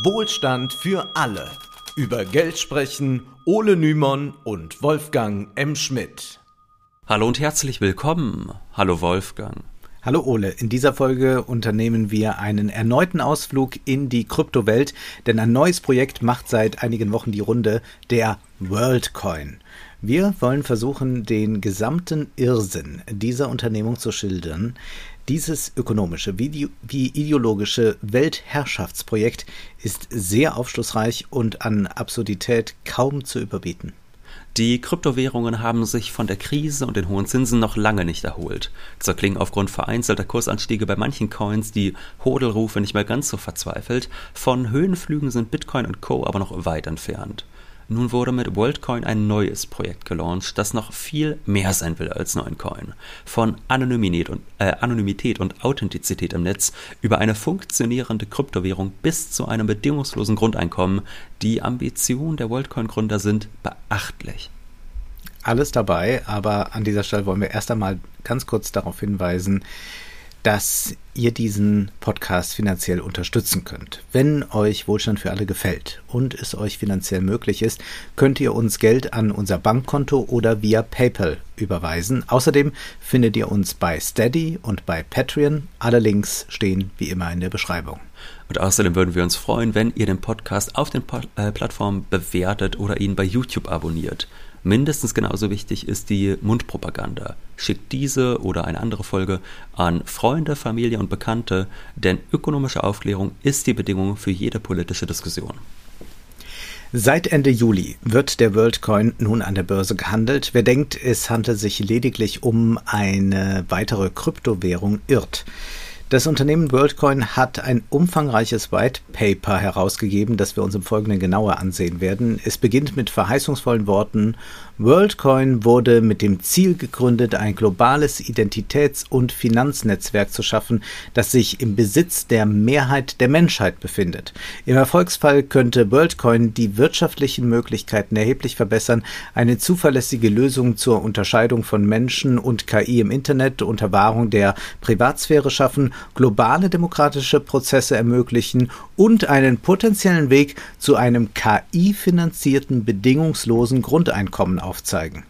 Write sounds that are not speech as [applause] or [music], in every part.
Wohlstand für alle. Über Geld sprechen Ole Nymon und Wolfgang M. Schmidt. Hallo und herzlich willkommen. Hallo Wolfgang. Hallo Ole, in dieser Folge unternehmen wir einen erneuten Ausflug in die Kryptowelt, denn ein neues Projekt macht seit einigen Wochen die Runde, der WorldCoin. Wir wollen versuchen, den gesamten Irrsinn dieser Unternehmung zu schildern. Dieses ökonomische wie, ideologische Weltherrschaftsprojekt ist sehr aufschlussreich und an Absurdität kaum zu überbieten. Die Kryptowährungen haben sich von der Krise und den hohen Zinsen noch lange nicht erholt. Zwar klingen aufgrund vereinzelter Kursanstiege bei manchen Coins die Hodelrufe nicht mehr ganz so verzweifelt, von Höhenflügen sind Bitcoin und Co. aber noch weit entfernt. Nun wurde mit WorldCoin ein neues Projekt gelauncht, das noch viel mehr sein will als nur ein Coin. Von Anonymität und, äh, Anonymität und Authentizität im Netz über eine funktionierende Kryptowährung bis zu einem bedingungslosen Grundeinkommen. Die Ambitionen der WorldCoin-Gründer sind beachtlich. Alles dabei, aber an dieser Stelle wollen wir erst einmal ganz kurz darauf hinweisen, dass ihr diesen Podcast finanziell unterstützen könnt. Wenn euch Wohlstand für alle gefällt und es euch finanziell möglich ist, könnt ihr uns Geld an unser Bankkonto oder via PayPal überweisen. Außerdem findet ihr uns bei Steady und bei Patreon. Alle Links stehen wie immer in der Beschreibung. Und außerdem würden wir uns freuen, wenn ihr den Podcast auf den äh, Plattformen bewertet oder ihn bei YouTube abonniert. Mindestens genauso wichtig ist die Mundpropaganda. Schickt diese oder eine andere Folge an Freunde, Familie und Bekannte, denn ökonomische Aufklärung ist die Bedingung für jede politische Diskussion. Seit Ende Juli wird der WorldCoin nun an der Börse gehandelt. Wer denkt, es handelt sich lediglich um eine weitere Kryptowährung, irrt. Das Unternehmen WorldCoin hat ein umfangreiches White Paper herausgegeben, das wir uns im Folgenden genauer ansehen werden. Es beginnt mit verheißungsvollen Worten WorldCoin wurde mit dem Ziel gegründet, ein globales Identitäts- und Finanznetzwerk zu schaffen, das sich im Besitz der Mehrheit der Menschheit befindet. Im Erfolgsfall könnte WorldCoin die wirtschaftlichen Möglichkeiten erheblich verbessern, eine zuverlässige Lösung zur Unterscheidung von Menschen und KI im Internet unter Wahrung der Privatsphäre schaffen, globale demokratische Prozesse ermöglichen und einen potenziellen Weg zu einem KI-finanzierten bedingungslosen Grundeinkommen aufzeigen.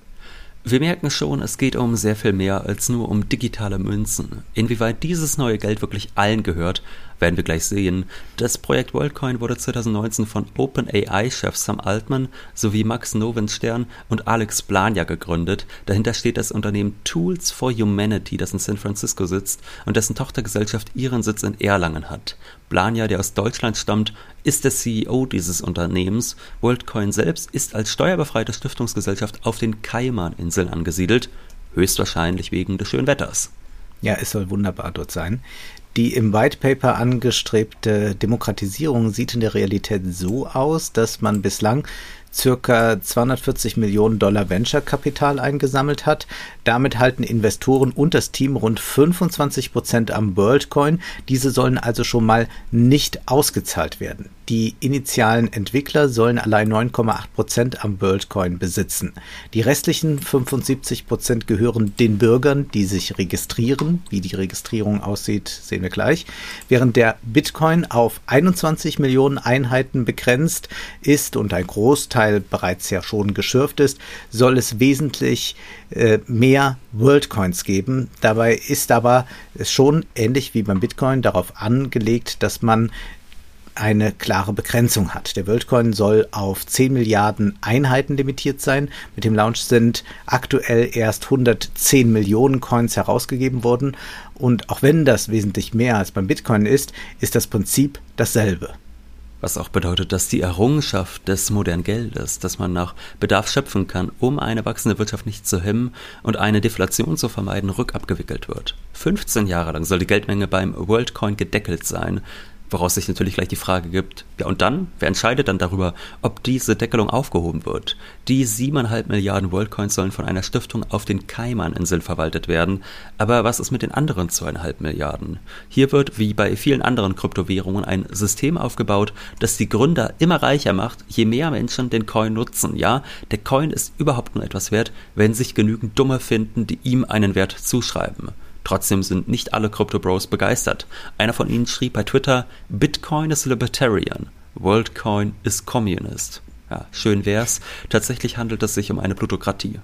Wir merken schon, es geht um sehr viel mehr als nur um digitale Münzen. Inwieweit dieses neue Geld wirklich allen gehört, werden wir gleich sehen. Das Projekt WorldCoin wurde 2019 von OpenAI-Chef Sam Altman sowie Max Novenstern und Alex Blania gegründet. Dahinter steht das Unternehmen Tools for Humanity, das in San Francisco sitzt und dessen Tochtergesellschaft ihren Sitz in Erlangen hat. Blania, der aus Deutschland stammt, ist der CEO dieses Unternehmens. WorldCoin selbst ist als steuerbefreite Stiftungsgesellschaft auf den Kaiman-Inseln angesiedelt, höchstwahrscheinlich wegen des schönen Wetters. Ja, es soll wunderbar dort sein. Die im White Paper angestrebte Demokratisierung sieht in der Realität so aus, dass man bislang circa 240 Millionen Dollar Venture-Kapital eingesammelt hat. Damit halten Investoren und das Team rund 25 Prozent am WorldCoin. Diese sollen also schon mal nicht ausgezahlt werden. Die initialen Entwickler sollen allein 9,8 Prozent am WorldCoin besitzen. Die restlichen 75 Prozent gehören den Bürgern, die sich registrieren. Wie die Registrierung aussieht, sehen wir gleich. Während der Bitcoin auf 21 Millionen Einheiten begrenzt ist und ein Großteil bereits ja schon geschürft ist, soll es wesentlich äh, mehr Worldcoins geben. Dabei ist aber schon ähnlich wie beim Bitcoin darauf angelegt, dass man eine klare Begrenzung hat. Der WorldCoin soll auf 10 Milliarden Einheiten limitiert sein. Mit dem Launch sind aktuell erst 110 Millionen Coins herausgegeben worden. Und auch wenn das wesentlich mehr als beim Bitcoin ist, ist das Prinzip dasselbe. Was auch bedeutet, dass die Errungenschaft des modernen Geldes, dass man nach Bedarf schöpfen kann, um eine wachsende Wirtschaft nicht zu hemmen und eine Deflation zu vermeiden, rückabgewickelt wird. 15 Jahre lang soll die Geldmenge beim WorldCoin gedeckelt sein, woraus sich natürlich gleich die Frage gibt, ja und dann, wer entscheidet dann darüber, ob diese Deckelung aufgehoben wird? Die siebeneinhalb Milliarden Worldcoins sollen von einer Stiftung auf den Kaiman-Inseln verwaltet werden, aber was ist mit den anderen zweieinhalb Milliarden? Hier wird, wie bei vielen anderen Kryptowährungen, ein System aufgebaut, das die Gründer immer reicher macht, je mehr Menschen den Coin nutzen. Ja, der Coin ist überhaupt nur etwas wert, wenn sich genügend Dumme finden, die ihm einen Wert zuschreiben. Trotzdem sind nicht alle Crypto Bros begeistert. Einer von ihnen schrieb bei Twitter, Bitcoin ist libertarian. WorldCoin is Communist. Ja, schön wär's. Tatsächlich handelt es sich um eine Plutokratie.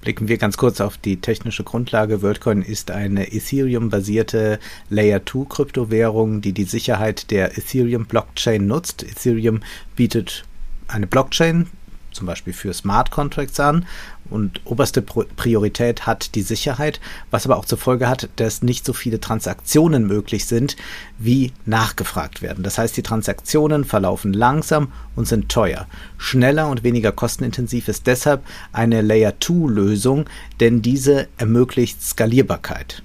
Blicken wir ganz kurz auf die technische Grundlage. WorldCoin ist eine Ethereum-basierte Layer-2-Kryptowährung, die die Sicherheit der Ethereum-Blockchain nutzt. Ethereum bietet eine Blockchain, zum Beispiel für Smart Contracts an und oberste Priorität hat die Sicherheit, was aber auch zur Folge hat, dass nicht so viele Transaktionen möglich sind, wie nachgefragt werden. Das heißt, die Transaktionen verlaufen langsam und sind teuer. Schneller und weniger kostenintensiv ist deshalb eine Layer-2-Lösung, denn diese ermöglicht Skalierbarkeit.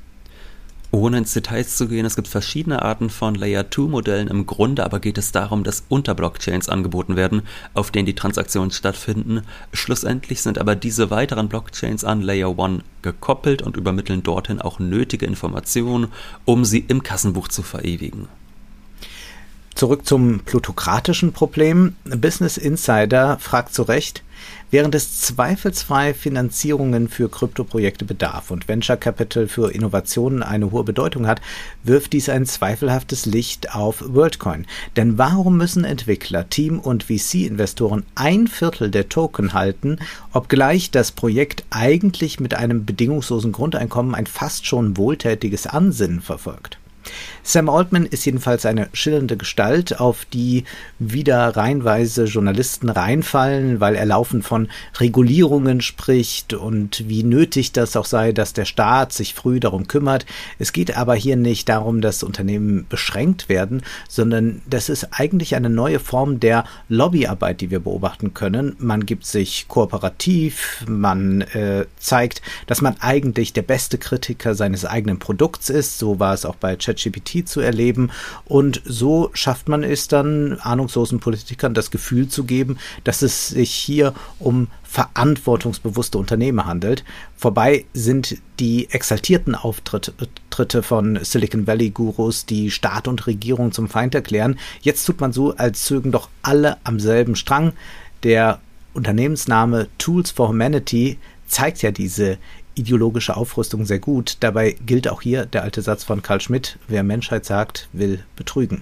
Ohne ins Details zu gehen, es gibt verschiedene Arten von Layer-2-Modellen. Im Grunde aber geht es darum, dass Unterblockchains angeboten werden, auf denen die Transaktionen stattfinden. Schlussendlich sind aber diese weiteren Blockchains an Layer 1 gekoppelt und übermitteln dorthin auch nötige Informationen, um sie im Kassenbuch zu verewigen. Zurück zum plutokratischen Problem. Business Insider fragt zu Recht, während es zweifelsfrei Finanzierungen für Kryptoprojekte bedarf und Venture Capital für Innovationen eine hohe Bedeutung hat, wirft dies ein zweifelhaftes Licht auf WorldCoin. Denn warum müssen Entwickler, Team und VC-Investoren ein Viertel der Token halten, obgleich das Projekt eigentlich mit einem bedingungslosen Grundeinkommen ein fast schon wohltätiges Ansinnen verfolgt? Sam Altman ist jedenfalls eine schillernde Gestalt, auf die wieder reihenweise Journalisten reinfallen, weil er laufend von Regulierungen spricht und wie nötig das auch sei, dass der Staat sich früh darum kümmert. Es geht aber hier nicht darum, dass Unternehmen beschränkt werden, sondern das ist eigentlich eine neue Form der Lobbyarbeit, die wir beobachten können. Man gibt sich kooperativ, man äh, zeigt, dass man eigentlich der beste Kritiker seines eigenen Produkts ist. So war es auch bei ChatGPT zu erleben. Und so schafft man es dann, ahnungslosen Politikern das Gefühl zu geben, dass es sich hier um verantwortungsbewusste Unternehmer handelt. Vorbei sind die exaltierten Auftritte von Silicon Valley Gurus, die Staat und Regierung zum Feind erklären. Jetzt tut man so, als zögen doch alle am selben Strang. Der Unternehmensname Tools for Humanity zeigt ja diese ideologische Aufrüstung sehr gut. Dabei gilt auch hier der alte Satz von Karl Schmidt, wer Menschheit sagt, will betrügen.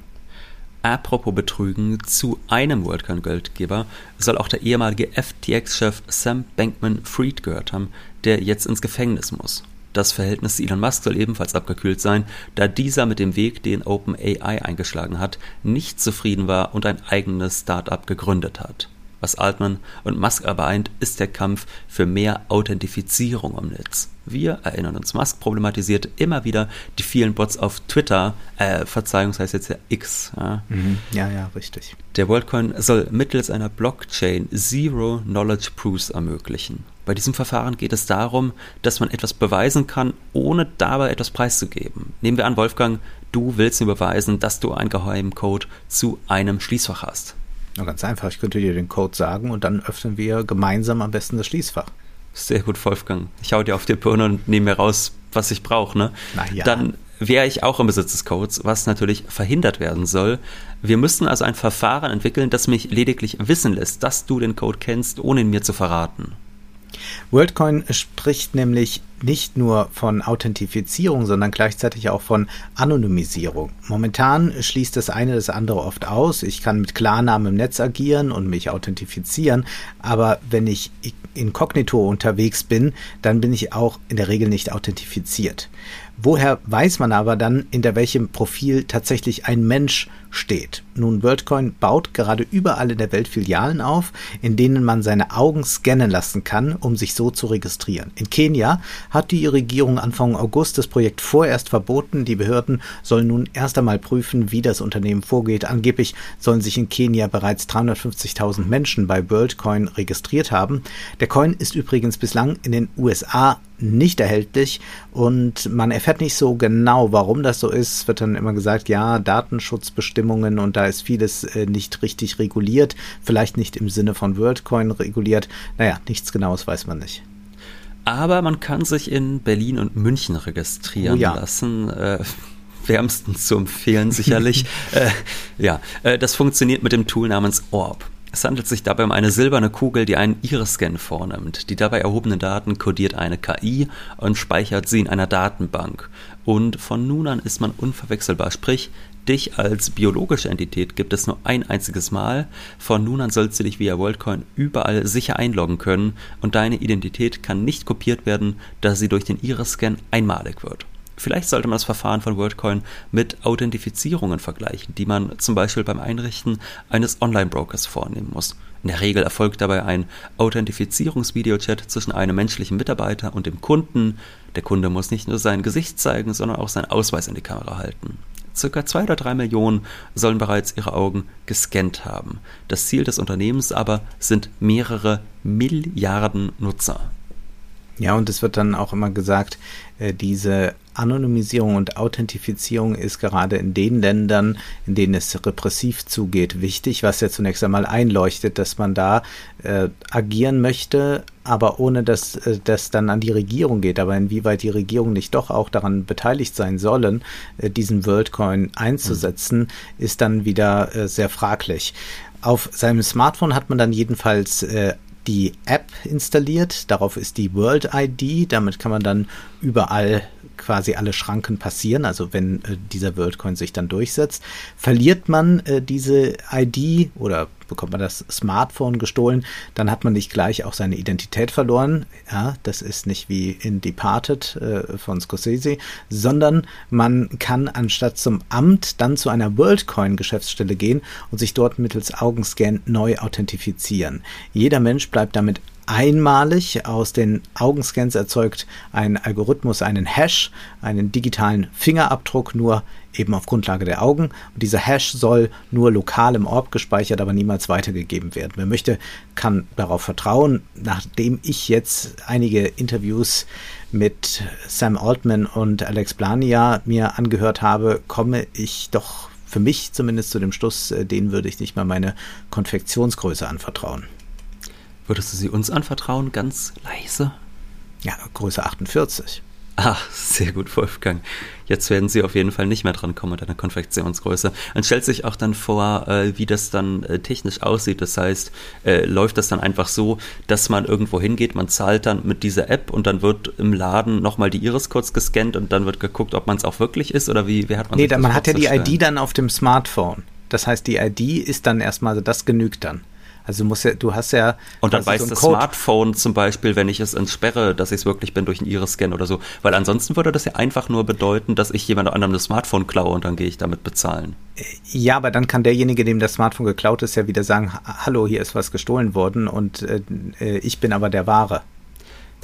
Apropos Betrügen, zu einem WorldCoin-Geldgeber soll auch der ehemalige FTX-Chef Sam Bankman-Fried gehört haben, der jetzt ins Gefängnis muss. Das Verhältnis zu Elon Musk soll ebenfalls abgekühlt sein, da dieser mit dem Weg, den OpenAI eingeschlagen hat, nicht zufrieden war und ein eigenes Start-up gegründet hat. Was Altman und Musk aber eint, ist der Kampf für mehr Authentifizierung im Netz. Wir erinnern uns, Musk problematisiert immer wieder die vielen Bots auf Twitter, äh, Verzeihung, das heißt jetzt ja X. Ja, mhm. ja, ja, richtig. Der WorldCoin soll mittels einer Blockchain Zero Knowledge Proofs ermöglichen. Bei diesem Verfahren geht es darum, dass man etwas beweisen kann, ohne dabei etwas preiszugeben. Nehmen wir an, Wolfgang, du willst mir beweisen, dass du einen geheimen Code zu einem Schließfach hast. Na, ganz einfach, ich könnte dir den Code sagen und dann öffnen wir gemeinsam am besten das Schließfach. Sehr gut, Wolfgang. Ich hau dir auf die Birne und nehme mir raus, was ich brauche. Ne? Ja. Dann wäre ich auch im Besitz des Codes, was natürlich verhindert werden soll. Wir müssen also ein Verfahren entwickeln, das mich lediglich wissen lässt, dass du den Code kennst, ohne ihn mir zu verraten. WorldCoin spricht nämlich nicht nur von Authentifizierung, sondern gleichzeitig auch von Anonymisierung. Momentan schließt das eine das andere oft aus. Ich kann mit Klarnamen im Netz agieren und mich authentifizieren, aber wenn ich inkognito unterwegs bin, dann bin ich auch in der Regel nicht authentifiziert. Woher weiß man aber dann, hinter welchem Profil tatsächlich ein Mensch steht? Nun, WorldCoin baut gerade überall in der Welt Filialen auf, in denen man seine Augen scannen lassen kann, um sich so zu registrieren. In Kenia hat die Regierung Anfang August das Projekt vorerst verboten. Die Behörden sollen nun erst einmal prüfen, wie das Unternehmen vorgeht. Angeblich sollen sich in Kenia bereits 350.000 Menschen bei WorldCoin registriert haben. Der Coin ist übrigens bislang in den USA nicht erhältlich und man erfährt nicht so genau, warum das so ist. Es wird dann immer gesagt, ja, Datenschutzbestimmungen und da ist vieles äh, nicht richtig reguliert, vielleicht nicht im Sinne von WorldCoin reguliert. Naja, nichts Genaues weiß man nicht. Aber man kann sich in Berlin und München registrieren oh ja. lassen. Äh, wärmstens zu empfehlen, sicherlich. [laughs] äh, ja, äh, das funktioniert mit dem Tool namens Orb. Es handelt sich dabei um eine silberne Kugel, die einen Iris-Scan vornimmt. Die dabei erhobenen Daten kodiert eine KI und speichert sie in einer Datenbank. Und von nun an ist man unverwechselbar, sprich, Dich als biologische Entität gibt es nur ein einziges Mal. Von nun an sollst du dich via WorldCoin überall sicher einloggen können und deine Identität kann nicht kopiert werden, da sie durch den Iris-Scan einmalig wird. Vielleicht sollte man das Verfahren von WorldCoin mit Authentifizierungen vergleichen, die man zum Beispiel beim Einrichten eines Online-Brokers vornehmen muss. In der Regel erfolgt dabei ein Authentifizierungsvideochat zwischen einem menschlichen Mitarbeiter und dem Kunden. Der Kunde muss nicht nur sein Gesicht zeigen, sondern auch seinen Ausweis in die Kamera halten. Circa zwei oder drei Millionen sollen bereits ihre Augen gescannt haben. Das Ziel des Unternehmens aber sind mehrere Milliarden Nutzer. Ja, und es wird dann auch immer gesagt, äh, diese Anonymisierung und Authentifizierung ist gerade in den Ländern, in denen es repressiv zugeht, wichtig, was ja zunächst einmal einleuchtet, dass man da äh, agieren möchte, aber ohne dass äh, das dann an die Regierung geht. Aber inwieweit die Regierung nicht doch auch daran beteiligt sein sollen, äh, diesen WorldCoin einzusetzen, mhm. ist dann wieder äh, sehr fraglich. Auf seinem Smartphone hat man dann jedenfalls äh, die App installiert. Darauf ist die World ID. Damit kann man dann überall quasi alle Schranken passieren. Also wenn äh, dieser WorldCoin sich dann durchsetzt, verliert man äh, diese ID oder bekommt man das Smartphone gestohlen, dann hat man nicht gleich auch seine Identität verloren. Ja, das ist nicht wie in Departed äh, von Scorsese, sondern man kann anstatt zum Amt dann zu einer WorldCoin-Geschäftsstelle gehen und sich dort mittels Augenscan neu authentifizieren. Jeder Mensch bleibt damit einmalig. Aus den Augenscans erzeugt ein Algorithmus einen Hash, einen digitalen Fingerabdruck, nur eben auf Grundlage der Augen. Und dieser Hash soll nur lokal im Orb gespeichert, aber niemals weitergegeben werden. Wer möchte, kann darauf vertrauen. Nachdem ich jetzt einige Interviews mit Sam Altman und Alex Blania mir angehört habe, komme ich doch für mich zumindest zu dem Schluss, äh, denen würde ich nicht mal meine Konfektionsgröße anvertrauen. Würdest du sie uns anvertrauen, ganz leise? Ja, Größe 48. Ah, sehr gut, Wolfgang. Jetzt werden Sie auf jeden Fall nicht mehr dran kommen mit einer Konfektionsgröße. Man stellt sich auch dann vor, äh, wie das dann äh, technisch aussieht. Das heißt, äh, läuft das dann einfach so, dass man irgendwo hingeht, man zahlt dann mit dieser App und dann wird im Laden nochmal die Iris kurz gescannt und dann wird geguckt, ob man es auch wirklich ist oder wie, wie hat man Nee, dann, man hat ja die ID dann auf dem Smartphone. Das heißt, die ID ist dann erstmal, das genügt dann. Also du musst ja, du hast ja. Und dann weiß so das Code. Smartphone zum Beispiel, wenn ich es entsperre, dass ich es wirklich bin durch einen Iris-Scan oder so. Weil ansonsten würde das ja einfach nur bedeuten, dass ich jemand anderem das Smartphone klaue und dann gehe ich damit bezahlen. Ja, aber dann kann derjenige, dem das Smartphone geklaut ist, ja wieder sagen, hallo, hier ist was gestohlen worden und äh, äh ich bin aber der Wahre.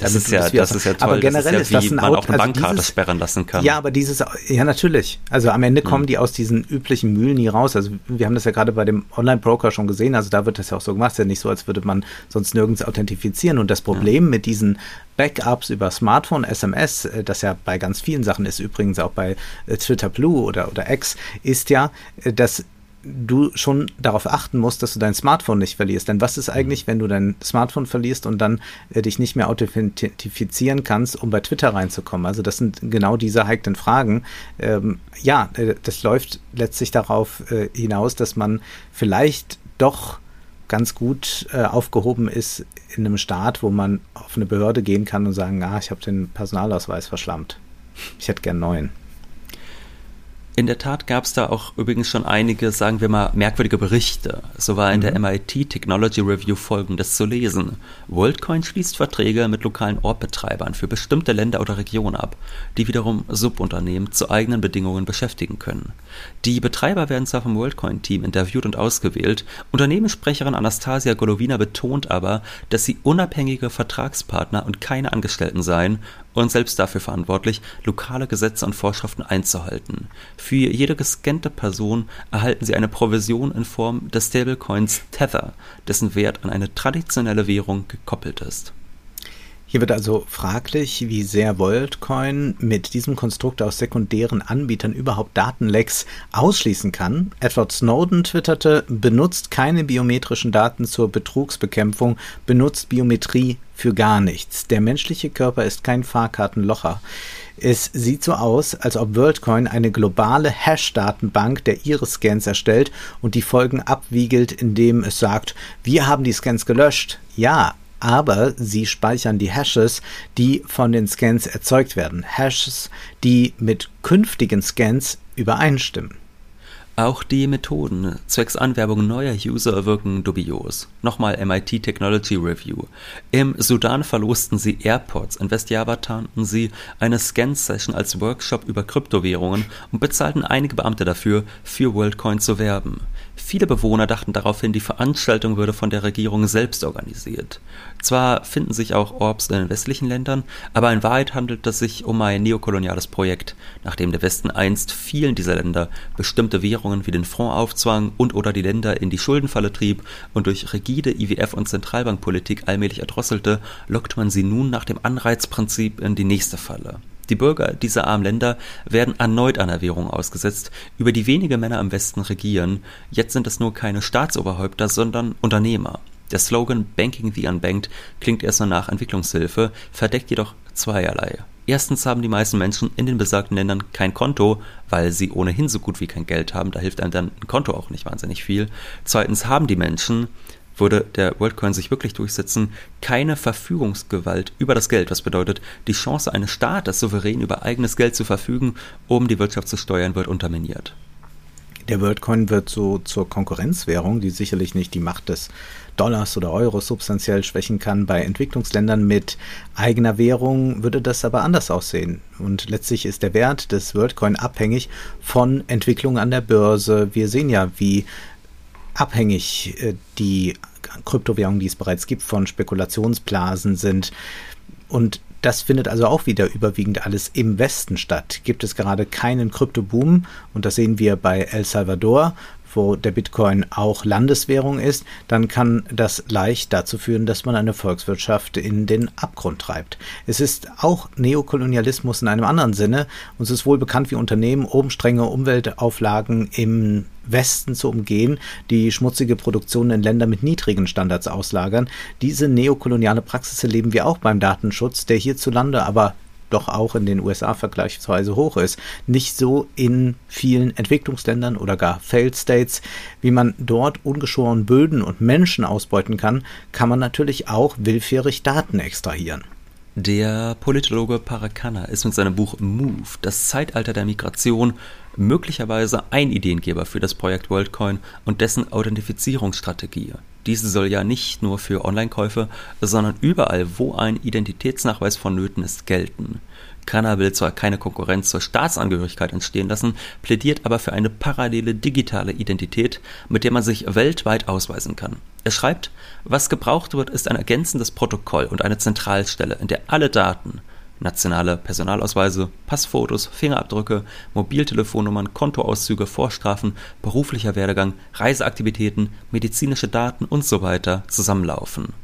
Das ist ja, das ist ja toll. Aber generell das ist, ja, ist das ein man Out, auch eine also Bankkarte dieses, sperren lassen kann. Ja, aber dieses, ja natürlich. Also am Ende kommen mhm. die aus diesen üblichen Mühlen nie raus. Also wir haben das ja gerade bei dem Online-Broker schon gesehen. Also da wird das ja auch so gemacht. Es ist ja nicht so, als würde man sonst nirgends authentifizieren. Und das Problem ja. mit diesen Backups über Smartphone, SMS, äh, das ja bei ganz vielen Sachen ist, übrigens auch bei äh, Twitter Blue oder, oder X, ist ja, äh, dass du schon darauf achten musst, dass du dein Smartphone nicht verlierst. Denn was ist mhm. eigentlich, wenn du dein Smartphone verlierst und dann äh, dich nicht mehr authentifizieren kannst, um bei Twitter reinzukommen? Also das sind genau diese heiklen Fragen. Ähm, ja, äh, das läuft letztlich darauf äh, hinaus, dass man vielleicht doch ganz gut äh, aufgehoben ist in einem Staat, wo man auf eine Behörde gehen kann und sagen, ah, ich habe den Personalausweis verschlammt. Ich hätte gern neuen. In der Tat gab es da auch übrigens schon einige, sagen wir mal, merkwürdige Berichte. So war in mhm. der MIT Technology Review folgendes zu lesen. WorldCoin schließt Verträge mit lokalen Ortbetreibern für bestimmte Länder oder Regionen ab, die wiederum Subunternehmen zu eigenen Bedingungen beschäftigen können. Die Betreiber werden zwar vom WorldCoin-Team interviewt und ausgewählt, Unternehmenssprecherin Anastasia Golovina betont aber, dass sie unabhängige Vertragspartner und keine Angestellten seien und selbst dafür verantwortlich, lokale Gesetze und Vorschriften einzuhalten. Für jede gescannte Person erhalten sie eine Provision in Form des Stablecoins Tether, dessen Wert an eine traditionelle Währung gekoppelt ist. Hier wird also fraglich, wie sehr WorldCoin mit diesem Konstrukt aus sekundären Anbietern überhaupt Datenlecks ausschließen kann. Edward Snowden twitterte, benutzt keine biometrischen Daten zur Betrugsbekämpfung, benutzt Biometrie für gar nichts. Der menschliche Körper ist kein Fahrkartenlocher. Es sieht so aus, als ob WorldCoin eine globale Hash-Datenbank der Iris-Scans erstellt und die Folgen abwiegelt, indem es sagt, wir haben die Scans gelöscht. Ja, aber sie speichern die Hashes, die von den Scans erzeugt werden. Hashes, die mit künftigen Scans übereinstimmen. Auch die Methoden zwecks Anwerbung neuer User wirken dubios. Nochmal MIT Technology Review. Im Sudan verlosten sie AirPods, in Westjava tarnten sie eine Scan-Session als Workshop über Kryptowährungen und bezahlten einige Beamte dafür, für WorldCoin zu werben. Viele Bewohner dachten daraufhin, die Veranstaltung würde von der Regierung selbst organisiert. Zwar finden sich auch Orbs in den westlichen Ländern, aber in Wahrheit handelt es sich um ein neokoloniales Projekt, nachdem der Westen einst vielen dieser Länder bestimmte Währungen wie den Franc aufzwang und oder die Länder in die Schuldenfalle trieb und durch rigide IWF- und Zentralbankpolitik allmählich erdrosselte, lockt man sie nun nach dem Anreizprinzip in die nächste Falle. Die Bürger dieser armen Länder werden erneut einer Währung ausgesetzt, über die wenige Männer im Westen regieren. Jetzt sind es nur keine Staatsoberhäupter, sondern Unternehmer. Der Slogan Banking the Unbanked klingt erst nur nach Entwicklungshilfe, verdeckt jedoch zweierlei. Erstens haben die meisten Menschen in den besagten Ländern kein Konto, weil sie ohnehin so gut wie kein Geld haben, da hilft einem dann ein Konto auch nicht wahnsinnig viel. Zweitens haben die Menschen würde der WorldCoin sich wirklich durchsetzen, keine Verfügungsgewalt über das Geld. Was bedeutet, die Chance eines Staates, souverän über eigenes Geld zu verfügen, um die Wirtschaft zu steuern, wird unterminiert. Der WorldCoin wird so zur Konkurrenzwährung, die sicherlich nicht die Macht des Dollars oder Euros substanziell schwächen kann. Bei Entwicklungsländern mit eigener Währung würde das aber anders aussehen. Und letztlich ist der Wert des WorldCoin abhängig von Entwicklungen an der Börse. Wir sehen ja, wie abhängig äh, die Kryptowährungen, die es bereits gibt, von Spekulationsblasen sind. Und das findet also auch wieder überwiegend alles im Westen statt. Gibt es gerade keinen Kryptoboom und das sehen wir bei El Salvador, wo der Bitcoin auch Landeswährung ist, dann kann das leicht dazu führen, dass man eine Volkswirtschaft in den Abgrund treibt. Es ist auch Neokolonialismus in einem anderen Sinne. Uns ist wohl bekannt, wie Unternehmen oben strenge Umweltauflagen im Westen zu umgehen, die schmutzige Produktion in Länder mit niedrigen Standards auslagern. Diese neokoloniale Praxis erleben wir auch beim Datenschutz, der hierzulande aber doch auch in den USA vergleichsweise hoch ist. Nicht so in vielen Entwicklungsländern oder gar Failed States. Wie man dort ungeschoren Böden und Menschen ausbeuten kann, kann man natürlich auch willfährig Daten extrahieren. Der Politologe Parakanna ist mit seinem Buch Move, das Zeitalter der Migration, möglicherweise ein Ideengeber für das Projekt WorldCoin und dessen Authentifizierungsstrategie. Diese soll ja nicht nur für Online-Käufe, sondern überall, wo ein Identitätsnachweis vonnöten ist, gelten. Kanner will zwar keine Konkurrenz zur Staatsangehörigkeit entstehen lassen, plädiert aber für eine parallele digitale Identität, mit der man sich weltweit ausweisen kann. Er schreibt, was gebraucht wird, ist ein ergänzendes Protokoll und eine Zentralstelle, in der alle Daten, nationale Personalausweise, Passfotos, Fingerabdrücke, Mobiltelefonnummern, Kontoauszüge, Vorstrafen, beruflicher Werdegang, Reiseaktivitäten, medizinische Daten usw. So zusammenlaufen.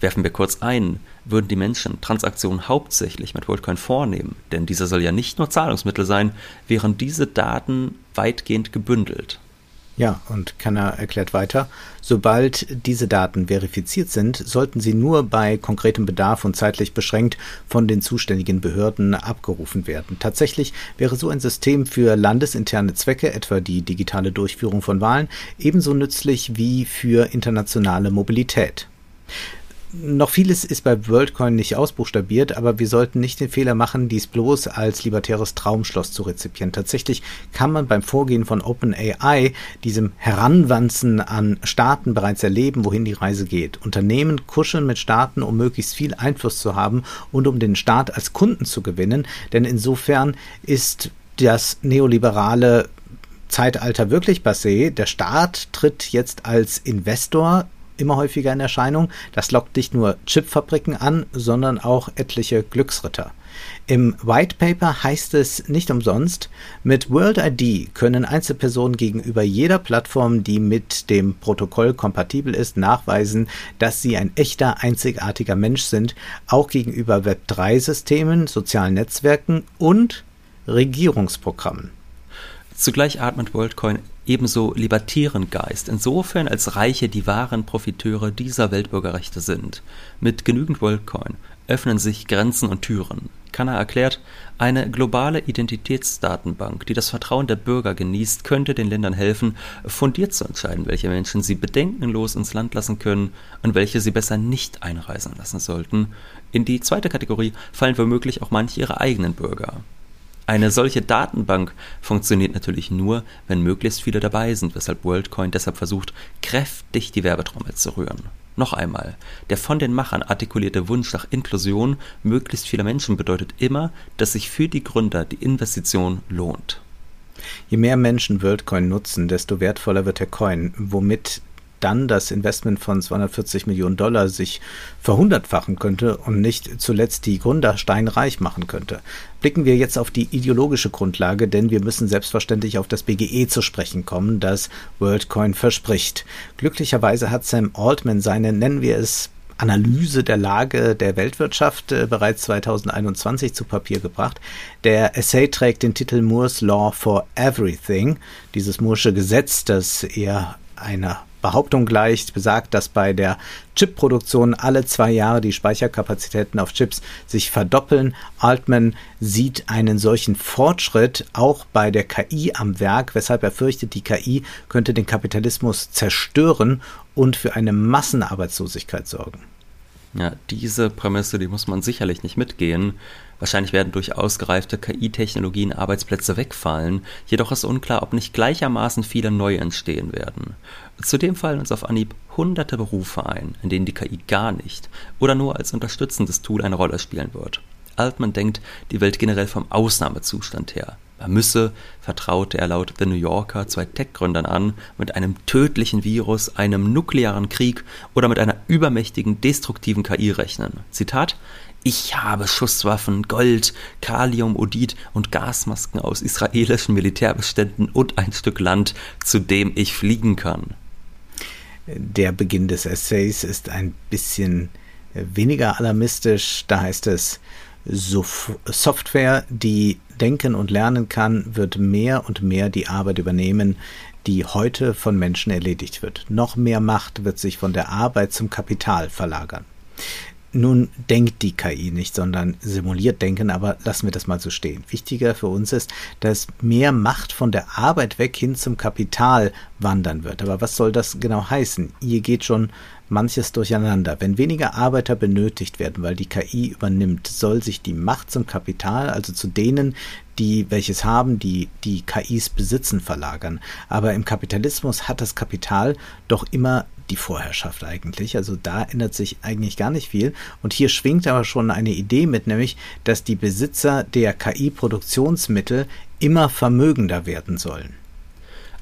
Werfen wir kurz ein, würden die Menschen Transaktionen hauptsächlich mit WorldCoin vornehmen, denn dieser soll ja nicht nur Zahlungsmittel sein, wären diese Daten weitgehend gebündelt. Ja, und Kanner erklärt weiter, sobald diese Daten verifiziert sind, sollten sie nur bei konkretem Bedarf und zeitlich beschränkt von den zuständigen Behörden abgerufen werden. Tatsächlich wäre so ein System für landesinterne Zwecke, etwa die digitale Durchführung von Wahlen, ebenso nützlich wie für internationale Mobilität noch vieles ist bei WorldCoin nicht ausbuchstabiert, aber wir sollten nicht den Fehler machen, dies bloß als libertäres Traumschloss zu rezipieren. Tatsächlich kann man beim Vorgehen von OpenAI, diesem Heranwanzen an Staaten bereits erleben, wohin die Reise geht. Unternehmen kuscheln mit Staaten, um möglichst viel Einfluss zu haben und um den Staat als Kunden zu gewinnen, denn insofern ist das neoliberale Zeitalter wirklich passé. Der Staat tritt jetzt als Investor immer häufiger in Erscheinung. Das lockt nicht nur Chipfabriken an, sondern auch etliche Glücksritter. Im White Paper heißt es nicht umsonst, mit World ID können Einzelpersonen gegenüber jeder Plattform, die mit dem Protokoll kompatibel ist, nachweisen, dass sie ein echter, einzigartiger Mensch sind, auch gegenüber Web3-Systemen, sozialen Netzwerken und Regierungsprogrammen. Zugleich atmet WorldCoin ebenso libertären Geist, insofern als Reiche die wahren Profiteure dieser Weltbürgerrechte sind. Mit genügend WorldCoin öffnen sich Grenzen und Türen. Kanner erklärt, eine globale Identitätsdatenbank, die das Vertrauen der Bürger genießt, könnte den Ländern helfen, fundiert zu entscheiden, welche Menschen sie bedenkenlos ins Land lassen können und welche sie besser nicht einreisen lassen sollten. In die zweite Kategorie fallen womöglich auch manche ihrer eigenen Bürger. Eine solche Datenbank funktioniert natürlich nur, wenn möglichst viele dabei sind, weshalb WorldCoin deshalb versucht, kräftig die Werbetrommel zu rühren. Noch einmal, der von den Machern artikulierte Wunsch nach Inklusion möglichst vieler Menschen bedeutet immer, dass sich für die Gründer die Investition lohnt. Je mehr Menschen WorldCoin nutzen, desto wertvoller wird der Coin, womit dann das Investment von 240 Millionen Dollar sich verhundertfachen könnte und nicht zuletzt die Gründer steinreich machen könnte. Blicken wir jetzt auf die ideologische Grundlage, denn wir müssen selbstverständlich auf das BGE zu sprechen kommen, das WorldCoin verspricht. Glücklicherweise hat Sam Altman seine, nennen wir es, Analyse der Lage der Weltwirtschaft äh, bereits 2021 zu Papier gebracht. Der Essay trägt den Titel Moore's Law for Everything. Dieses Moore'sche Gesetz, das eher einer Behauptung gleicht, besagt, dass bei der Chipproduktion alle zwei Jahre die Speicherkapazitäten auf Chips sich verdoppeln. Altman sieht einen solchen Fortschritt auch bei der KI am Werk, weshalb er fürchtet, die KI könnte den Kapitalismus zerstören und für eine Massenarbeitslosigkeit sorgen. Ja, diese Prämisse, die muss man sicherlich nicht mitgehen. Wahrscheinlich werden durch ausgereifte KI-Technologien Arbeitsplätze wegfallen, jedoch ist unklar, ob nicht gleichermaßen viele neu entstehen werden. Zudem fallen uns auf Anhieb hunderte Berufe ein, in denen die KI gar nicht oder nur als unterstützendes Tool eine Rolle spielen wird. Altman denkt die Welt generell vom Ausnahmezustand her. Man müsse, vertraute er laut The New Yorker zwei Tech-Gründern an, mit einem tödlichen Virus, einem nuklearen Krieg oder mit einer übermächtigen, destruktiven KI rechnen. Zitat ich habe Schusswaffen, Gold, Kaliumodid und Gasmasken aus israelischen Militärbeständen und ein Stück Land, zu dem ich fliegen kann. Der Beginn des Essays ist ein bisschen weniger alarmistisch. Da heißt es, Software, die denken und lernen kann, wird mehr und mehr die Arbeit übernehmen, die heute von Menschen erledigt wird. Noch mehr Macht wird sich von der Arbeit zum Kapital verlagern. Nun denkt die KI nicht, sondern simuliert Denken, aber lassen wir das mal so stehen. Wichtiger für uns ist, dass mehr Macht von der Arbeit weg hin zum Kapital wandern wird. Aber was soll das genau heißen? Hier geht schon manches durcheinander. Wenn weniger Arbeiter benötigt werden, weil die KI übernimmt, soll sich die Macht zum Kapital, also zu denen, die welches haben, die die KIs besitzen, verlagern. Aber im Kapitalismus hat das Kapital doch immer die Vorherrschaft eigentlich. Also da ändert sich eigentlich gar nicht viel. Und hier schwingt aber schon eine Idee mit, nämlich, dass die Besitzer der KI-Produktionsmittel immer vermögender werden sollen.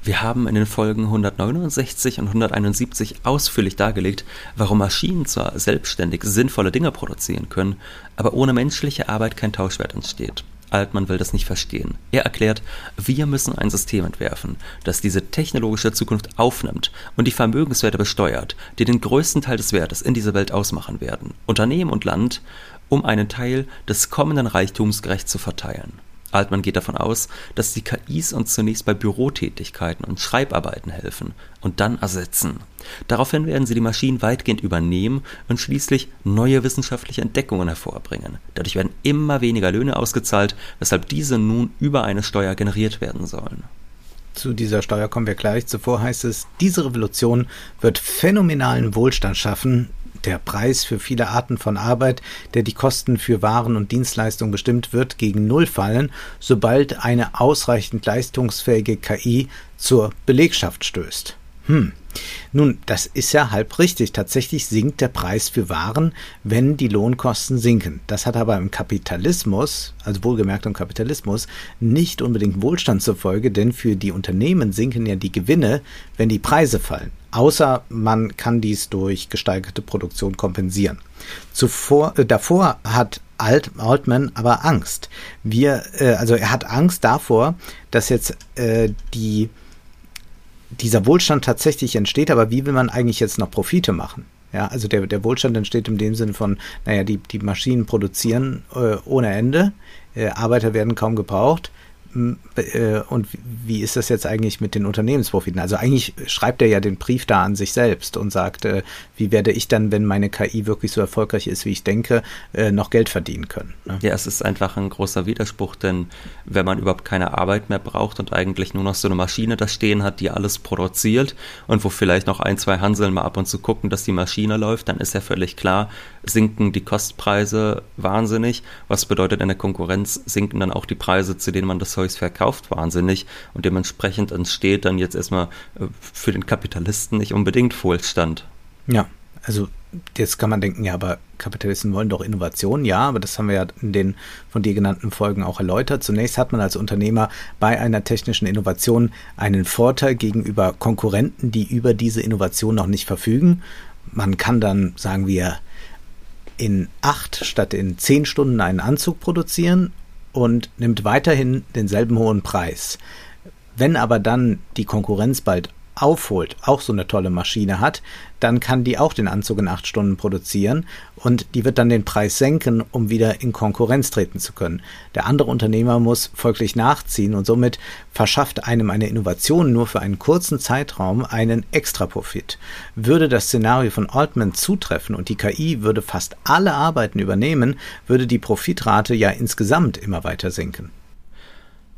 Wir haben in den Folgen 169 und 171 ausführlich dargelegt, warum Maschinen zwar selbstständig sinnvolle Dinge produzieren können, aber ohne menschliche Arbeit kein Tauschwert entsteht. Altmann will das nicht verstehen. Er erklärt, wir müssen ein System entwerfen, das diese technologische Zukunft aufnimmt und die Vermögenswerte besteuert, die den größten Teil des Wertes in dieser Welt ausmachen werden, Unternehmen und Land, um einen Teil des kommenden Reichtums gerecht zu verteilen. Altmann geht davon aus, dass die KIs uns zunächst bei Bürotätigkeiten und Schreibarbeiten helfen und dann ersetzen. Daraufhin werden sie die Maschinen weitgehend übernehmen und schließlich neue wissenschaftliche Entdeckungen hervorbringen. Dadurch werden immer weniger Löhne ausgezahlt, weshalb diese nun über eine Steuer generiert werden sollen. Zu dieser Steuer kommen wir gleich. Zuvor heißt es, diese Revolution wird phänomenalen Wohlstand schaffen, der Preis für viele Arten von Arbeit, der die Kosten für Waren und Dienstleistungen bestimmt, wird gegen Null fallen, sobald eine ausreichend leistungsfähige KI zur Belegschaft stößt. Hm. Nun, das ist ja halb richtig. Tatsächlich sinkt der Preis für Waren, wenn die Lohnkosten sinken. Das hat aber im Kapitalismus, also wohlgemerkt im Kapitalismus, nicht unbedingt Wohlstand zur Folge, denn für die Unternehmen sinken ja die Gewinne, wenn die Preise fallen. Außer man kann dies durch gesteigerte Produktion kompensieren. Zuvor, äh, davor hat Alt, Altman aber Angst. Wir, äh, also er hat Angst davor, dass jetzt äh, die dieser Wohlstand tatsächlich entsteht, aber wie will man eigentlich jetzt noch Profite machen? Ja, also der, der Wohlstand entsteht in dem Sinne von, naja, die, die Maschinen produzieren äh, ohne Ende, äh, Arbeiter werden kaum gebraucht. Äh, und wie ist das jetzt eigentlich mit den Unternehmensprofiten? Also eigentlich schreibt er ja den Brief da an sich selbst und sagt, äh, wie werde ich dann, wenn meine KI wirklich so erfolgreich ist, wie ich denke, äh, noch Geld verdienen können? Ne? Ja, es ist einfach ein großer Widerspruch, denn wenn man überhaupt keine Arbeit mehr braucht und eigentlich nur noch so eine Maschine da stehen hat, die alles produziert und wo vielleicht noch ein, zwei Hanseln mal ab und zu gucken, dass die Maschine läuft, dann ist ja völlig klar, sinken die Kostpreise wahnsinnig. Was bedeutet in der Konkurrenz sinken dann auch die Preise, zu denen man das Zeugs verkauft, wahnsinnig. Und dementsprechend entsteht dann jetzt erstmal äh, für den Kapitalisten nicht unbedingt Wohlstand. Ja, also jetzt kann man denken, ja, aber Kapitalisten wollen doch Innovation, ja, aber das haben wir ja in den von dir genannten Folgen auch erläutert. Zunächst hat man als Unternehmer bei einer technischen Innovation einen Vorteil gegenüber Konkurrenten, die über diese Innovation noch nicht verfügen. Man kann dann, sagen wir, in acht statt in zehn Stunden einen Anzug produzieren und nimmt weiterhin denselben hohen Preis. Wenn aber dann die Konkurrenz bald aufholt, auch so eine tolle Maschine hat, dann kann die auch den Anzug in acht Stunden produzieren und die wird dann den Preis senken, um wieder in Konkurrenz treten zu können. Der andere Unternehmer muss folglich nachziehen und somit verschafft einem eine Innovation nur für einen kurzen Zeitraum einen Extraprofit. Würde das Szenario von Altman zutreffen und die KI würde fast alle Arbeiten übernehmen, würde die Profitrate ja insgesamt immer weiter sinken.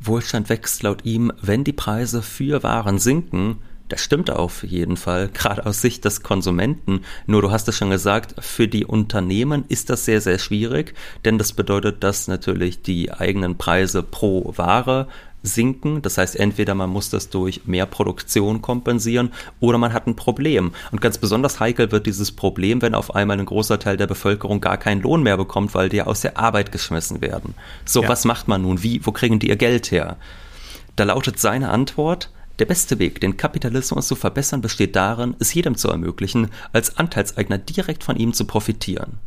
Wohlstand wächst laut ihm, wenn die Preise für Waren sinken, das stimmt auf jeden Fall, [laughs] gerade aus Sicht des Konsumenten. Nur du hast es schon gesagt, für die Unternehmen ist das sehr, sehr schwierig, denn das bedeutet, dass natürlich die eigenen Preise pro Ware sinken. Das heißt, entweder man muss das durch mehr Produktion kompensieren oder man hat ein Problem. Und ganz besonders heikel wird dieses Problem, wenn auf einmal ein großer Teil der Bevölkerung gar keinen Lohn mehr bekommt, weil die aus der Arbeit geschmissen werden. So, ja. was macht man nun? Wie, wo kriegen die ihr Geld her? Da lautet seine Antwort, der beste Weg, den Kapitalismus zu verbessern, besteht darin, es jedem zu ermöglichen, als Anteilseigner direkt von ihm zu profitieren.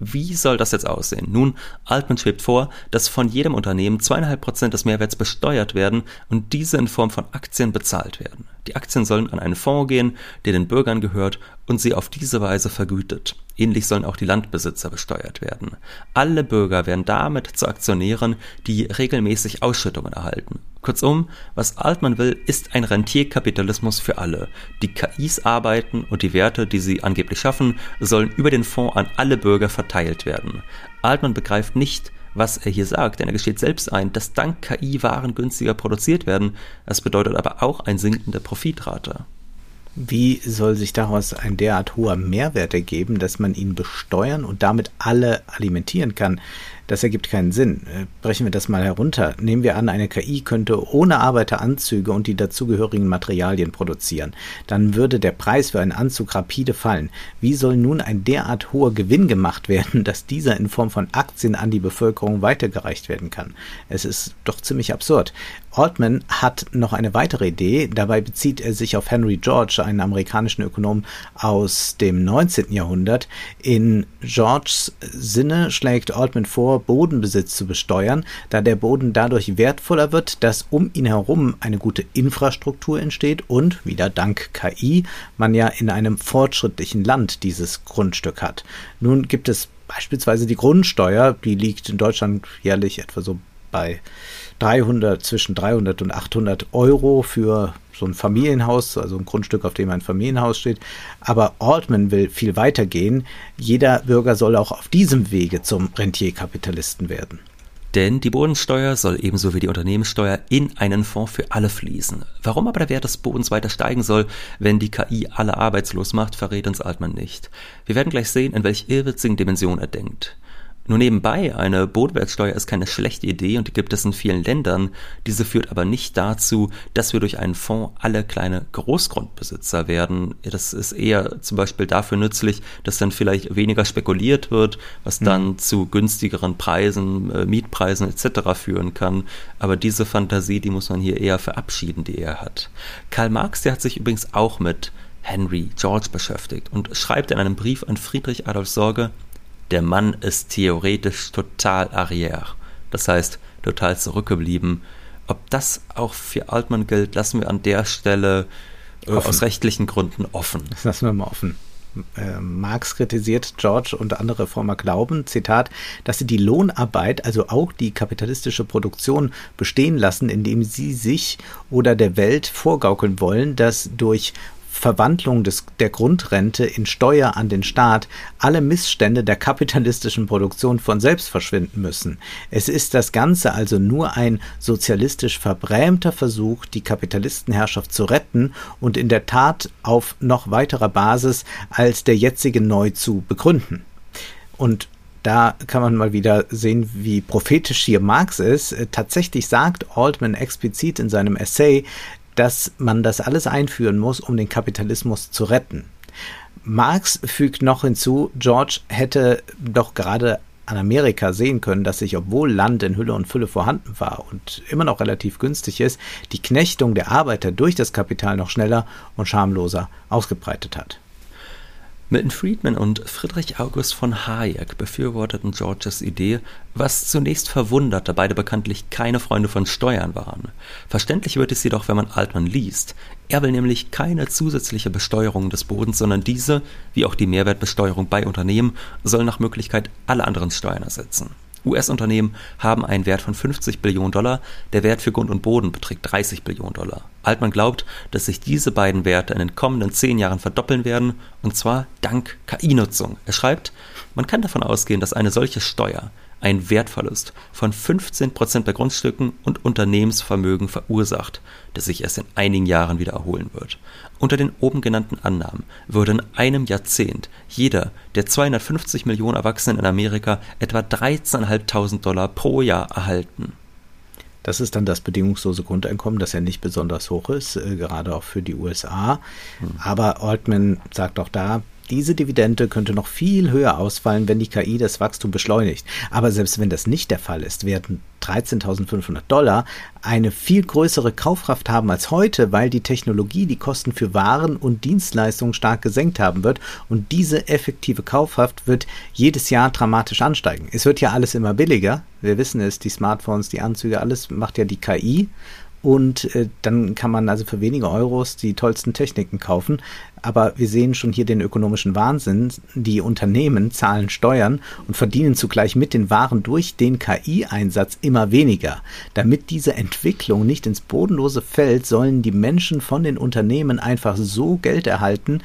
Wie soll das jetzt aussehen? Nun, Altman schwebt vor, dass von jedem Unternehmen zweieinhalb Prozent des Mehrwerts besteuert werden und diese in Form von Aktien bezahlt werden. Die Aktien sollen an einen Fonds gehen, der den Bürgern gehört und sie auf diese Weise vergütet. Ähnlich sollen auch die Landbesitzer besteuert werden. Alle Bürger werden damit zu Aktionären, die regelmäßig Ausschüttungen erhalten. Kurzum, was Altmann will, ist ein Rentierkapitalismus für alle. Die KIs arbeiten und die Werte, die sie angeblich schaffen, sollen über den Fonds an alle Bürger verteilt werden. Altmann begreift nicht, was er hier sagt, denn er gesteht selbst ein, dass dank KI Waren günstiger produziert werden. Das bedeutet aber auch eine sinkende Profitrate. Wie soll sich daraus ein derart hoher Mehrwert ergeben, dass man ihn besteuern und damit alle alimentieren kann? Das ergibt keinen Sinn. Äh, brechen wir das mal herunter. Nehmen wir an, eine KI könnte ohne Arbeiter Anzüge und die dazugehörigen Materialien produzieren. Dann würde der Preis für einen Anzug rapide fallen. Wie soll nun ein derart hoher Gewinn gemacht werden, [laughs] dass dieser in Form von Aktien an die Bevölkerung weitergereicht werden kann? Es ist doch ziemlich absurd. Altman hat noch eine weitere Idee. Dabei bezieht er sich auf Henry George, einen amerikanischen Ökonom aus dem 19. Jahrhundert. In Georges Sinne schlägt Altman vor, Bodenbesitz zu besteuern, da der Boden dadurch wertvoller wird, dass um ihn herum eine gute Infrastruktur entsteht und, wieder dank KI, man ja in einem fortschrittlichen Land dieses Grundstück hat. Nun gibt es beispielsweise die Grundsteuer, die liegt in Deutschland jährlich etwa so bei 300, zwischen 300 und 800 Euro für so ein Familienhaus, also ein Grundstück, auf dem ein Familienhaus steht. Aber Altman will viel weiter gehen. Jeder Bürger soll auch auf diesem Wege zum Rentierkapitalisten werden. Denn die Bodensteuer soll ebenso wie die Unternehmenssteuer in einen Fonds für alle fließen. Warum aber der Wert des Bodens weiter steigen soll, wenn die KI alle arbeitslos macht, verrät uns Altman nicht. Wir werden gleich sehen, in welch irrwitzigen Dimension er denkt. Nur nebenbei, eine Bodenwertsteuer ist keine schlechte Idee und die gibt es in vielen Ländern. Diese führt aber nicht dazu, dass wir durch einen Fonds alle kleine Großgrundbesitzer werden. Das ist eher zum Beispiel dafür nützlich, dass dann vielleicht weniger spekuliert wird, was dann mhm. zu günstigeren Preisen, äh, Mietpreisen etc. führen kann. Aber diese Fantasie, die muss man hier eher verabschieden, die er hat. Karl Marx, der hat sich übrigens auch mit Henry George beschäftigt und schreibt in einem Brief an Friedrich Adolf Sorge, der Mann ist theoretisch total arrière. Das heißt, total zurückgeblieben. Ob das auch für Altmann gilt, lassen wir an der Stelle äh, aus rechtlichen Gründen offen. Das lassen wir mal offen. Äh, Marx kritisiert George und andere Reformer glauben, Zitat, dass sie die Lohnarbeit, also auch die kapitalistische Produktion bestehen lassen, indem sie sich oder der Welt vorgaukeln wollen, dass durch Verwandlung des, der Grundrente in Steuer an den Staat alle Missstände der kapitalistischen Produktion von selbst verschwinden müssen. Es ist das Ganze also nur ein sozialistisch verbrämter Versuch, die Kapitalistenherrschaft zu retten und in der Tat auf noch weiterer Basis als der jetzige neu zu begründen. Und da kann man mal wieder sehen, wie prophetisch hier Marx ist. Tatsächlich sagt Altman explizit in seinem Essay, dass man das alles einführen muss, um den Kapitalismus zu retten. Marx fügt noch hinzu, George hätte doch gerade an Amerika sehen können, dass sich, obwohl Land in Hülle und Fülle vorhanden war und immer noch relativ günstig ist, die Knechtung der Arbeiter durch das Kapital noch schneller und schamloser ausgebreitet hat. Milton Friedman und Friedrich August von Hayek befürworteten Georges Idee, was zunächst verwundert, da beide bekanntlich keine Freunde von Steuern waren. Verständlich wird es jedoch, wenn man Altmann liest. Er will nämlich keine zusätzliche Besteuerung des Bodens, sondern diese, wie auch die Mehrwertbesteuerung bei Unternehmen, soll nach Möglichkeit alle anderen Steuern ersetzen. US-Unternehmen haben einen Wert von 50 Billionen Dollar, der Wert für Grund und Boden beträgt 30 Billionen Dollar. Altmann glaubt, dass sich diese beiden Werte in den kommenden zehn Jahren verdoppeln werden, und zwar dank KI-Nutzung. Er schreibt, man kann davon ausgehen, dass eine solche Steuer einen Wertverlust von 15 Prozent bei Grundstücken und Unternehmensvermögen verursacht, der sich erst in einigen Jahren wieder erholen wird. Unter den oben genannten Annahmen würde in einem Jahrzehnt jeder der 250 Millionen Erwachsenen in Amerika etwa 13.500 Dollar pro Jahr erhalten. Das ist dann das bedingungslose Grundeinkommen, das ja nicht besonders hoch ist, äh, gerade auch für die USA. Hm. Aber Altman sagt auch da, diese Dividende könnte noch viel höher ausfallen, wenn die KI das Wachstum beschleunigt. Aber selbst wenn das nicht der Fall ist, werden 13.500 Dollar eine viel größere Kaufkraft haben als heute, weil die Technologie die Kosten für Waren und Dienstleistungen stark gesenkt haben wird und diese effektive Kaufkraft wird jedes Jahr dramatisch ansteigen. Es wird ja alles immer billiger. Wir wissen es, die Smartphones, die Anzüge, alles macht ja die KI und äh, dann kann man also für wenige Euros die tollsten Techniken kaufen. Aber wir sehen schon hier den ökonomischen Wahnsinn. Die Unternehmen zahlen Steuern und verdienen zugleich mit den Waren durch den KI-Einsatz immer weniger. Damit diese Entwicklung nicht ins Bodenlose fällt, sollen die Menschen von den Unternehmen einfach so Geld erhalten,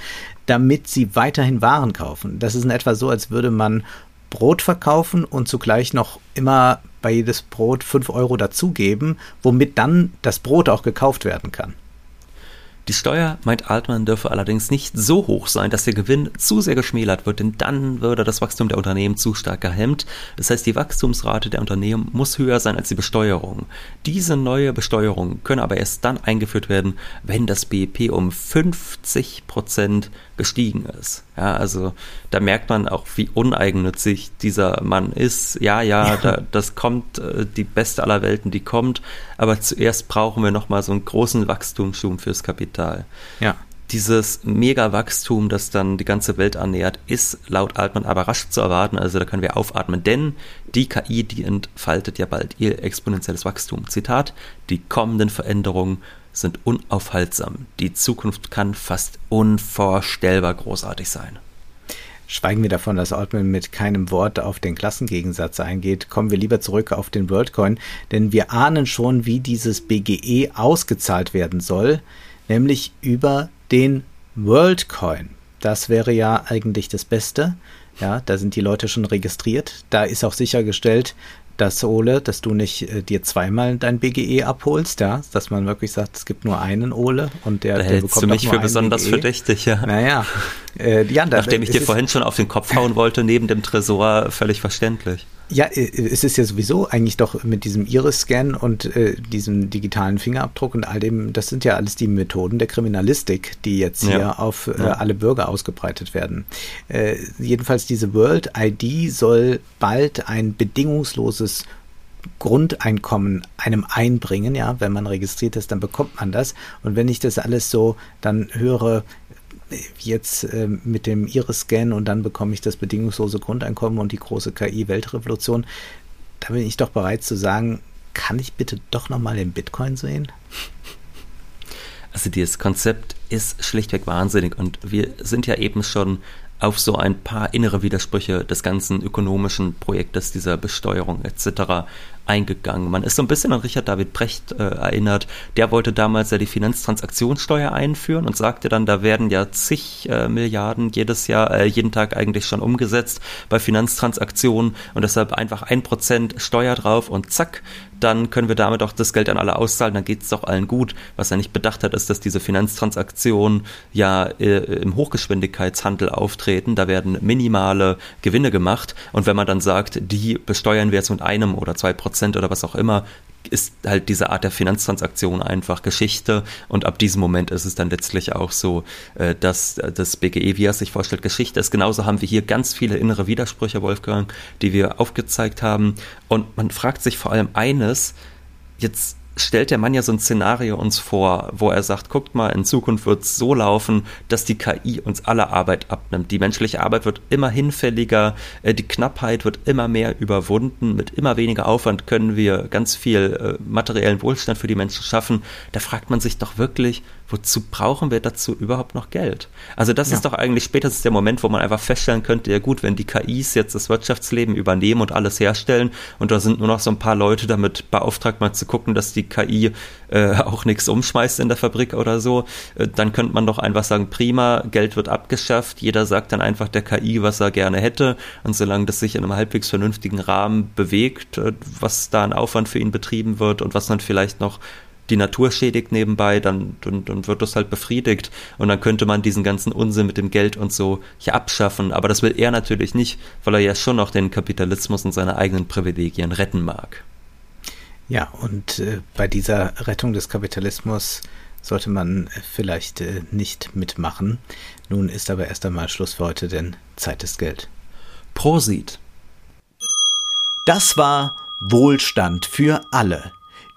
damit sie weiterhin Waren kaufen. Das ist in etwa so, als würde man Brot verkaufen und zugleich noch immer bei jedes Brot 5 Euro dazugeben, womit dann das Brot auch gekauft werden kann. Die Steuer, meint Altmann, dürfe allerdings nicht so hoch sein, dass der Gewinn zu sehr geschmälert wird, denn dann würde das Wachstum der Unternehmen zu stark gehemmt. Das heißt, die Wachstumsrate der Unternehmen muss höher sein als die Besteuerung. Diese neue Besteuerung könne aber erst dann eingeführt werden, wenn das BIP um 50 Prozent gestiegen ist. Ja, also da merkt man auch, wie uneigennützig dieser Mann ist. Ja, ja, ja. Da, das kommt, äh, die beste aller Welten, die kommt, aber zuerst brauchen wir nochmal so einen großen Wachstumsschub fürs Kapital. Ja. Dieses Mega-Wachstum, das dann die ganze Welt annähert, ist laut Altmann aber rasch zu erwarten. Also da können wir aufatmen, denn die KI, die entfaltet ja bald ihr exponentielles Wachstum. Zitat, die kommenden Veränderungen sind unaufhaltsam. Die Zukunft kann fast unvorstellbar großartig sein. Schweigen wir davon, dass Altman mit keinem Wort auf den Klassengegensatz eingeht, kommen wir lieber zurück auf den WorldCoin, denn wir ahnen schon, wie dieses BGE ausgezahlt werden soll, nämlich über den WorldCoin. Das wäre ja eigentlich das Beste. Ja, da sind die Leute schon registriert. Da ist auch sichergestellt, dass Ole, dass du nicht äh, dir zweimal dein BGE abholst, ja, dass man wirklich sagt, es gibt nur einen Ole und der, da der bekommt du mich für besonders BGE. verdächtig, ja. Naja, äh, ja, da, nachdem ich dir vorhin schon auf den Kopf hauen wollte, neben dem Tresor, völlig verständlich. Ja, äh, es ist ja sowieso eigentlich doch mit diesem Iris-Scan und äh, diesem digitalen Fingerabdruck und all dem, das sind ja alles die Methoden der Kriminalistik, die jetzt hier ja. auf äh, ja. alle Bürger ausgebreitet werden. Äh, jedenfalls diese World ID soll bald ein bedingungsloses Grundeinkommen einem einbringen, ja, wenn man registriert ist, dann bekommt man das. Und wenn ich das alles so dann höre, jetzt äh, mit dem Iris-Scan und dann bekomme ich das bedingungslose Grundeinkommen und die große KI-Weltrevolution, da bin ich doch bereit zu sagen, kann ich bitte doch nochmal den Bitcoin sehen? Also dieses Konzept ist schlichtweg wahnsinnig und wir sind ja eben schon auf so ein paar innere Widersprüche des ganzen ökonomischen Projektes, dieser Besteuerung etc. eingegangen. Man ist so ein bisschen an Richard David Brecht äh, erinnert. Der wollte damals ja die Finanztransaktionssteuer einführen und sagte dann, da werden ja zig äh, Milliarden jedes Jahr, äh, jeden Tag eigentlich schon umgesetzt bei Finanztransaktionen und deshalb einfach ein Prozent Steuer drauf und zack, dann können wir damit auch das Geld an alle auszahlen, dann geht es doch allen gut. Was er nicht bedacht hat, ist, dass diese Finanztransaktionen ja äh, im Hochgeschwindigkeitshandel auftreten. Da werden minimale Gewinne gemacht. Und wenn man dann sagt, die besteuern wir jetzt mit einem oder zwei Prozent oder was auch immer, ist halt diese Art der Finanztransaktion einfach Geschichte und ab diesem Moment ist es dann letztlich auch so, äh, dass das BGE, wie er sich vorstellt, Geschichte ist. Genauso haben wir hier ganz viele innere Widersprüche, Wolfgang, die wir aufgezeigt haben und man fragt sich vor allem eines, jetzt stellt der Mann ja so ein Szenario uns vor, wo er sagt, guckt mal, in Zukunft wird es so laufen, dass die KI uns alle Arbeit abnimmt. Die menschliche Arbeit wird immer hinfälliger, äh, die Knappheit wird immer mehr überwunden, mit immer weniger Aufwand können wir ganz viel äh, materiellen Wohlstand für die Menschen schaffen. Da fragt man sich doch wirklich, wozu brauchen wir dazu überhaupt noch Geld? Also das ja. ist doch eigentlich spätestens der Moment, wo man einfach feststellen könnte, ja gut, wenn die KIs jetzt das Wirtschaftsleben übernehmen und alles herstellen und da sind nur noch so ein paar Leute damit beauftragt, mal zu gucken, dass die KI äh, auch nichts umschmeißt in der Fabrik oder so, äh, dann könnte man doch einfach sagen, prima, Geld wird abgeschafft, jeder sagt dann einfach der KI, was er gerne hätte und solange das sich in einem halbwegs vernünftigen Rahmen bewegt, äh, was da an Aufwand für ihn betrieben wird und was dann vielleicht noch die Natur schädigt nebenbei, dann, dann, dann wird das halt befriedigt und dann könnte man diesen ganzen Unsinn mit dem Geld und so hier abschaffen. Aber das will er natürlich nicht, weil er ja schon noch den Kapitalismus und seine eigenen Privilegien retten mag. Ja, und äh, bei dieser Rettung des Kapitalismus sollte man vielleicht äh, nicht mitmachen. Nun ist aber erst einmal Schluss für heute, denn Zeit ist Geld. Prosit. Das war Wohlstand für alle